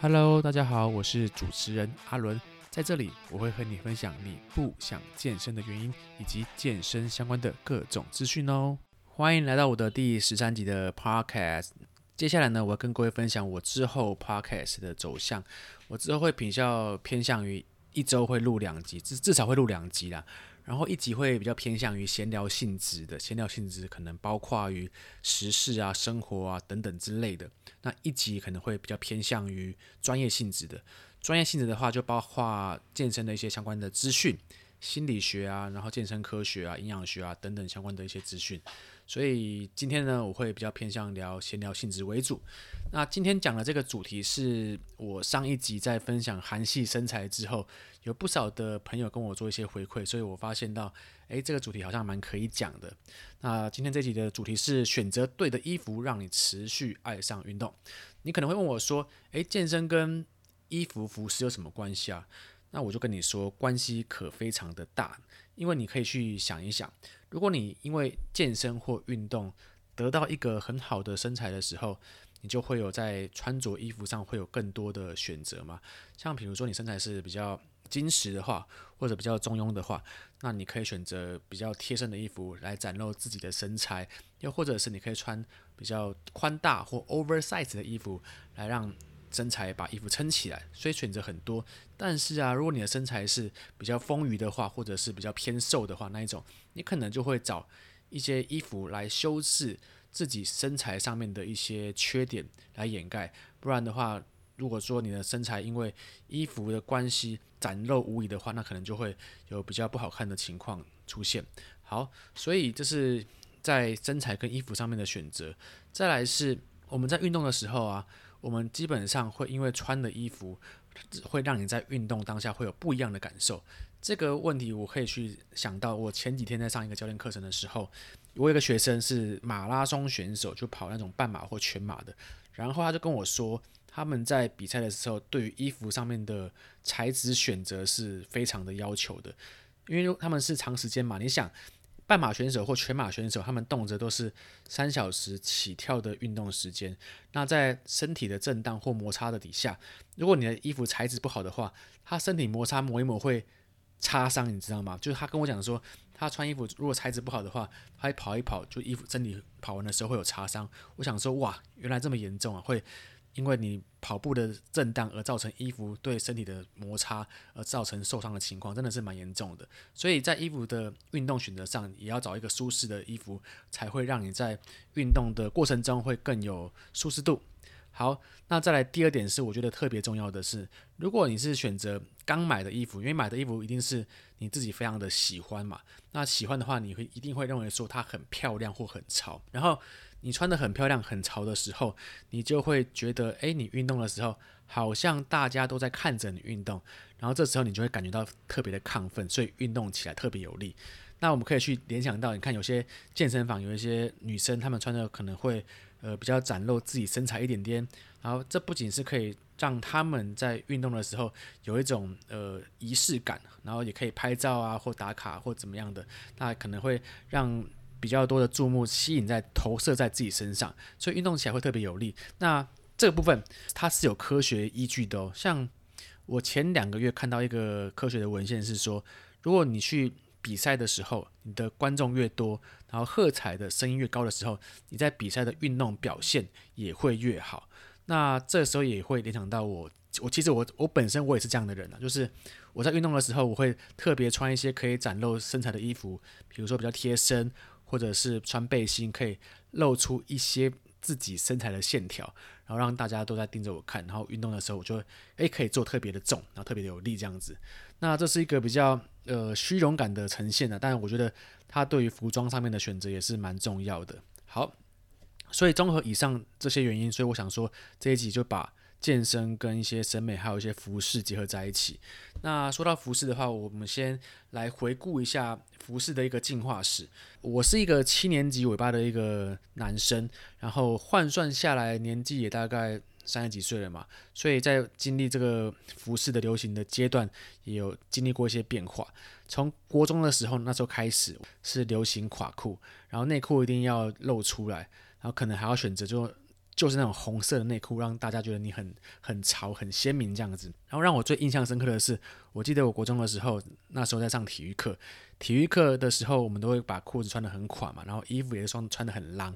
Hello，大家好，我是主持人阿伦，在这里我会和你分享你不想健身的原因，以及健身相关的各种资讯哦。欢迎来到我的第十三集的 Podcast。接下来呢，我要跟各位分享我之后 Podcast 的走向。我之后会比较偏向于一周会录两集，至至少会录两集啦。然后一集会比较偏向于闲聊性质的，闲聊性质可能包括于时事啊、生活啊等等之类的。那一集可能会比较偏向于专业性质的，专业性质的话就包括健身的一些相关的资讯、心理学啊，然后健身科学啊、营养学啊等等相关的一些资讯。所以今天呢，我会比较偏向聊闲聊性质为主。那今天讲的这个主题是我上一集在分享韩系身材之后，有不少的朋友跟我做一些回馈，所以我发现到，诶，这个主题好像蛮可以讲的。那今天这集的主题是选择对的衣服，让你持续爱上运动。你可能会问我说，诶，健身跟衣服服饰有什么关系啊？那我就跟你说，关系可非常的大，因为你可以去想一想。如果你因为健身或运动得到一个很好的身材的时候，你就会有在穿着衣服上会有更多的选择嘛。像比如说你身材是比较精实的话，或者比较中庸的话，那你可以选择比较贴身的衣服来展露自己的身材，又或者是你可以穿比较宽大或 oversize 的衣服来让身材把衣服撑起来。所以选择很多。但是啊，如果你的身材是比较丰腴的话，或者是比较偏瘦的话，那一种。你可能就会找一些衣服来修饰自己身材上面的一些缺点来掩盖，不然的话，如果说你的身材因为衣服的关系展露无遗的话，那可能就会有比较不好看的情况出现。好，所以这是在身材跟衣服上面的选择。再来是我们在运动的时候啊，我们基本上会因为穿的衣服会让你在运动当下会有不一样的感受。这个问题我可以去想到，我前几天在上一个教练课程的时候，我有一个学生是马拉松选手，就跑那种半马或全马的，然后他就跟我说，他们在比赛的时候，对于衣服上面的材质选择是非常的要求的，因为他们是长时间嘛，你想，半马选手或全马选手，他们动辄都是三小时起跳的运动时间，那在身体的震荡或摩擦的底下，如果你的衣服材质不好的话，他身体摩擦磨一磨会。擦伤，你知道吗？就是他跟我讲说，他穿衣服如果材质不好的话，他一跑一跑，就衣服身体跑完的时候会有擦伤。我想说，哇，原来这么严重啊！会因为你跑步的震荡而造成衣服对身体的摩擦而造成受伤的情况，真的是蛮严重的。所以在衣服的运动选择上，也要找一个舒适的衣服，才会让你在运动的过程中会更有舒适度。好，那再来第二点是，我觉得特别重要的是，如果你是选择刚买的衣服，因为买的衣服一定是你自己非常的喜欢嘛，那喜欢的话，你会一定会认为说它很漂亮或很潮，然后你穿得很漂亮很潮的时候，你就会觉得，诶，你运动的时候好像大家都在看着你运动，然后这时候你就会感觉到特别的亢奋，所以运动起来特别有力。那我们可以去联想到，你看有些健身房有一些女生，她们穿的可能会。呃，比较展露自己身材一点点，然后这不仅是可以让他们在运动的时候有一种呃仪式感，然后也可以拍照啊或打卡或怎么样的，那可能会让比较多的注目吸引在投射在自己身上，所以运动起来会特别有力。那这个部分它是有科学依据的哦，像我前两个月看到一个科学的文献是说，如果你去比赛的时候，你的观众越多，然后喝彩的声音越高的时候，你在比赛的运动表现也会越好。那这时候也会联想到我，我其实我我本身我也是这样的人啊，就是我在运动的时候，我会特别穿一些可以展露身材的衣服，比如说比较贴身，或者是穿背心可以露出一些自己身材的线条，然后让大家都在盯着我看。然后运动的时候，我就会诶可以做特别的重，然后特别的有力这样子。那这是一个比较。呃，虚荣感的呈现呢，但是我觉得它对于服装上面的选择也是蛮重要的。好，所以综合以上这些原因，所以我想说这一集就把健身跟一些审美还有一些服饰结合在一起。那说到服饰的话，我们先来回顾一下服饰的一个进化史。我是一个七年级尾巴的一个男生，然后换算下来年纪也大概。三十几岁了嘛，所以在经历这个服饰的流行的阶段，也有经历过一些变化。从国中的时候，那时候开始是流行垮裤，然后内裤一定要露出来，然后可能还要选择就就是那种红色的内裤，让大家觉得你很很潮、很鲜明这样子。然后让我最印象深刻的是，我记得我国中的时候，那时候在上体育课，体育课的时候我们都会把裤子穿得很垮嘛，然后衣服也是穿穿得很浪。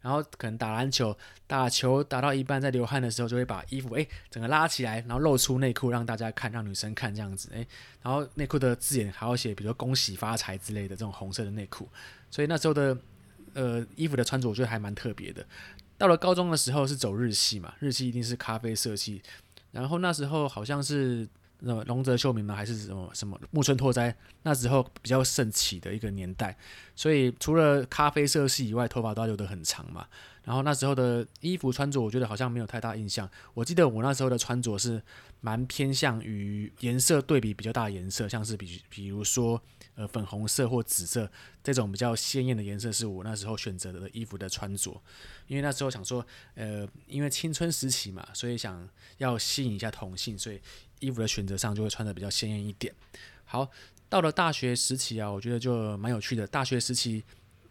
然后可能打篮球，打球打到一半在流汗的时候，就会把衣服诶整个拉起来，然后露出内裤让大家看，让女生看这样子诶。然后内裤的字眼还要写，比如说恭喜发财之类的这种红色的内裤。所以那时候的呃衣服的穿着，我觉得还蛮特别的。到了高中的时候是走日系嘛，日系一定是咖啡色系。然后那时候好像是。那么龙泽秀明嘛？还是什么什么木村拓哉？那时候比较盛起的一个年代，所以除了咖啡色系以外，头发都要留得很长嘛。然后那时候的衣服穿着，我觉得好像没有太大印象。我记得我那时候的穿着是蛮偏向于颜色对比比较大的颜色，像是比比如说呃粉红色或紫色这种比较鲜艳的颜色，是我那时候选择的衣服的穿着。因为那时候想说，呃，因为青春时期嘛，所以想要吸引一下同性，所以。衣服的选择上就会穿得比较鲜艳一点。好，到了大学时期啊，我觉得就蛮有趣的。大学时期，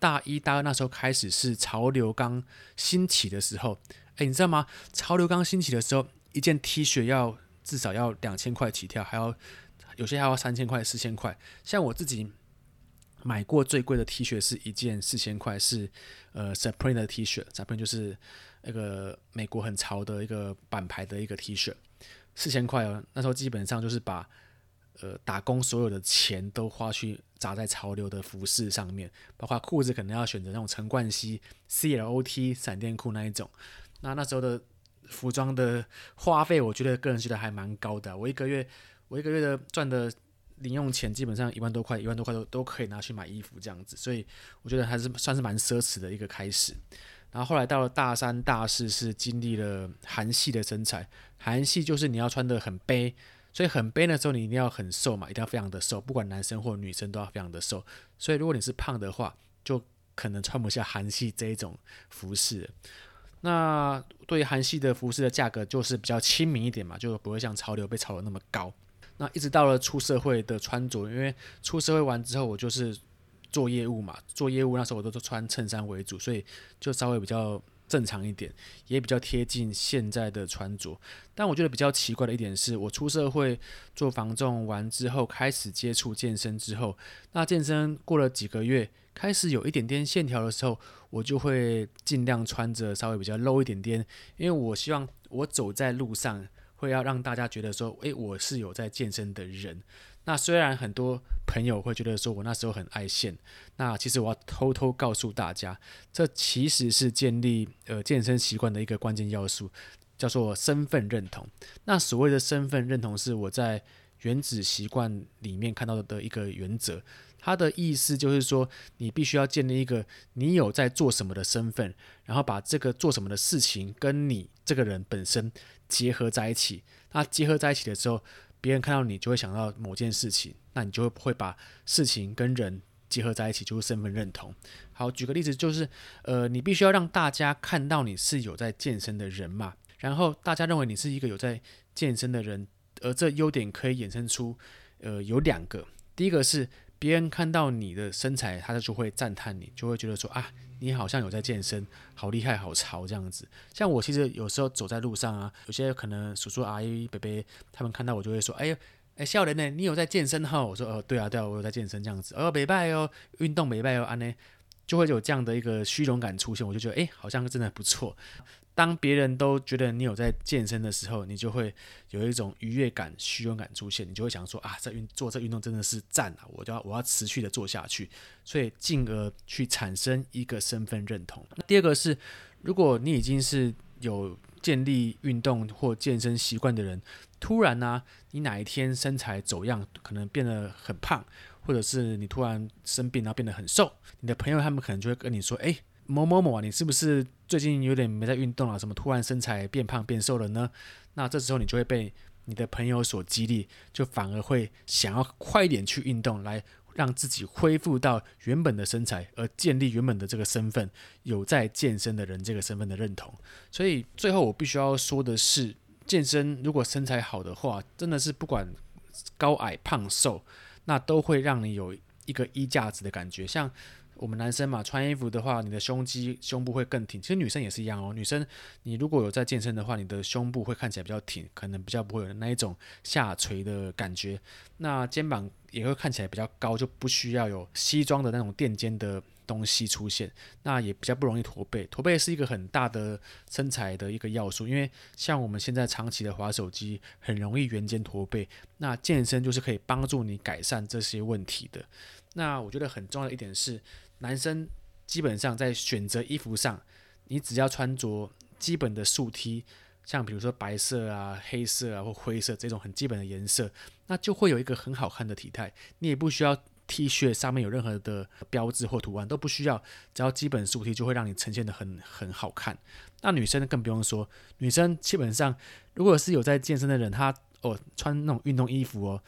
大一、大二那时候开始是潮流刚兴起的时候。诶，你知道吗？潮流刚兴起的时候，一件 T 恤要至少要两千块起跳，还要有些还要三千块、四千块。像我自己买过最贵的 T 恤是一件四千块，是呃 Supreme 的 T 恤，Supreme 就是那个美国很潮的一个板牌的一个 T 恤。四千块哦，那时候基本上就是把呃打工所有的钱都花去砸在潮流的服饰上面，包括裤子可能要选择那种陈冠希 CLOT 闪电裤那一种。那那时候的服装的花费，我觉得个人觉得还蛮高的。我一个月我一个月的赚的零用钱基本上一万多块，一万多块都都可以拿去买衣服这样子，所以我觉得还是算是蛮奢侈的一个开始。然后后来到了大三、大四，是经历了韩系的身材。韩系就是你要穿得很背，所以很背的时候你一定要很瘦嘛，一定要非常的瘦，不管男生或女生都要非常的瘦。所以如果你是胖的话，就可能穿不下韩系这一种服饰。那对于韩系的服饰的价格就是比较亲民一点嘛，就不会像潮流被炒得那么高。那一直到了出社会的穿着，因为出社会完之后，我就是。做业务嘛，做业务那时候我都穿衬衫为主，所以就稍微比较正常一点，也比较贴近现在的穿着。但我觉得比较奇怪的一点是，我出社会做房仲完之后，开始接触健身之后，那健身过了几个月，开始有一点点线条的时候，我就会尽量穿着稍微比较露一点点，因为我希望我走在路上会要让大家觉得说，诶，我是有在健身的人。那虽然很多朋友会觉得说我那时候很爱现，那其实我要偷偷告诉大家，这其实是建立呃健身习惯的一个关键要素，叫做身份认同。那所谓的身份认同是我在原子习惯里面看到的一个原则，它的意思就是说，你必须要建立一个你有在做什么的身份，然后把这个做什么的事情跟你这个人本身结合在一起。那结合在一起的时候，别人看到你就会想到某件事情，那你就会把事情跟人结合在一起，就是身份认同。好，举个例子，就是呃，你必须要让大家看到你是有在健身的人嘛，然后大家认为你是一个有在健身的人，而这优点可以衍生出呃有两个，第一个是别人看到你的身材，他就会赞叹你，就会觉得说啊。你好像有在健身，好厉害，好潮这样子。像我其实有时候走在路上啊，有些可能叔叔阿姨伯伯他们看到我就会说：“哎呦，哎，笑人呢，你有在健身哈？”我说：“哦，对啊，对啊，我有在健身这样子。”哦，美拜哦，运动美拜哦，安呢就会有这样的一个虚荣感出现，我就觉得哎，好像真的不错。当别人都觉得你有在健身的时候，你就会有一种愉悦感、虚荣感出现，你就会想说啊，这运做这运动真的是赞啊！我就要我要持续的做下去，所以进而去产生一个身份认同。那第二个是，如果你已经是有建立运动或健身习惯的人，突然呢、你哪一天身材走样，可能变得很胖，或者是你突然生病然后变得很瘦，你的朋友他们可能就会跟你说，哎。某某某啊，你是不是最近有点没在运动啊？什么突然身材变胖变瘦了呢？那这时候你就会被你的朋友所激励，就反而会想要快点去运动，来让自己恢复到原本的身材，而建立原本的这个身份，有在健身的人这个身份的认同。所以最后我必须要说的是，健身如果身材好的话，真的是不管高矮胖瘦，那都会让你有一个衣架子的感觉，像。我们男生嘛，穿衣服的话，你的胸肌、胸部会更挺。其实女生也是一样哦。女生，你如果有在健身的话，你的胸部会看起来比较挺，可能比较不会有那一种下垂的感觉。那肩膀也会看起来比较高，就不需要有西装的那种垫肩的东西出现。那也比较不容易驼背。驼背是一个很大的身材的一个要素，因为像我们现在长期的滑手机，很容易圆肩驼背。那健身就是可以帮助你改善这些问题的。那我觉得很重要的一点是，男生基本上在选择衣服上，你只要穿着基本的素 T，像比如说白色啊、黑色啊或灰色这种很基本的颜色，那就会有一个很好看的体态。你也不需要 T 恤上面有任何的标志或图案，都不需要，只要基本素 T 就会让你呈现得很很好看。那女生更不用说，女生基本上如果是有在健身的人，她哦穿那种运动衣服哦。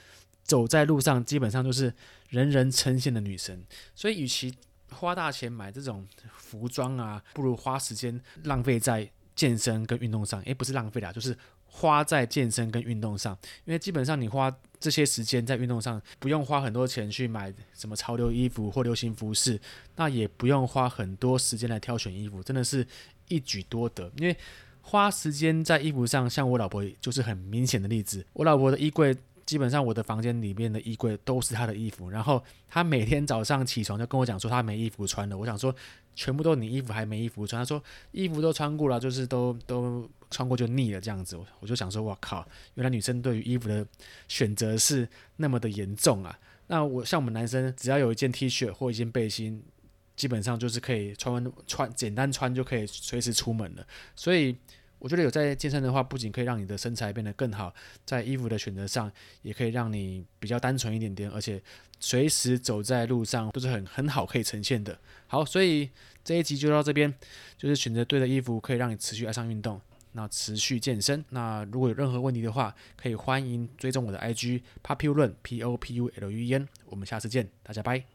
走在路上，基本上都是人人称羡的女神，所以与其花大钱买这种服装啊，不如花时间浪费在健身跟运动上。诶，不是浪费啦，就是花在健身跟运动上。因为基本上你花这些时间在运动上，不用花很多钱去买什么潮流衣服或流行服饰，那也不用花很多时间来挑选衣服，真的是一举多得。因为花时间在衣服上，像我老婆就是很明显的例子，我老婆的衣柜。基本上我的房间里面的衣柜都是他的衣服，然后他每天早上起床就跟我讲说他没衣服穿了。我想说全部都你衣服还没衣服穿，他说衣服都穿过了，就是都都穿过就腻了这样子。我就想说哇靠，原来女生对于衣服的选择是那么的严重啊。那我像我们男生只要有一件 T 恤或一件背心，基本上就是可以穿穿简单穿就可以随时出门了，所以。我觉得有在健身的话，不仅可以让你的身材变得更好，在衣服的选择上也可以让你比较单纯一点点，而且随时走在路上都是很很好可以呈现的。好，所以这一集就到这边，就是选择对的衣服可以让你持续爱上运动，那持续健身。那如果有任何问题的话，可以欢迎追踪我的 IG Populun P O P U L U N。我们下次见，大家拜。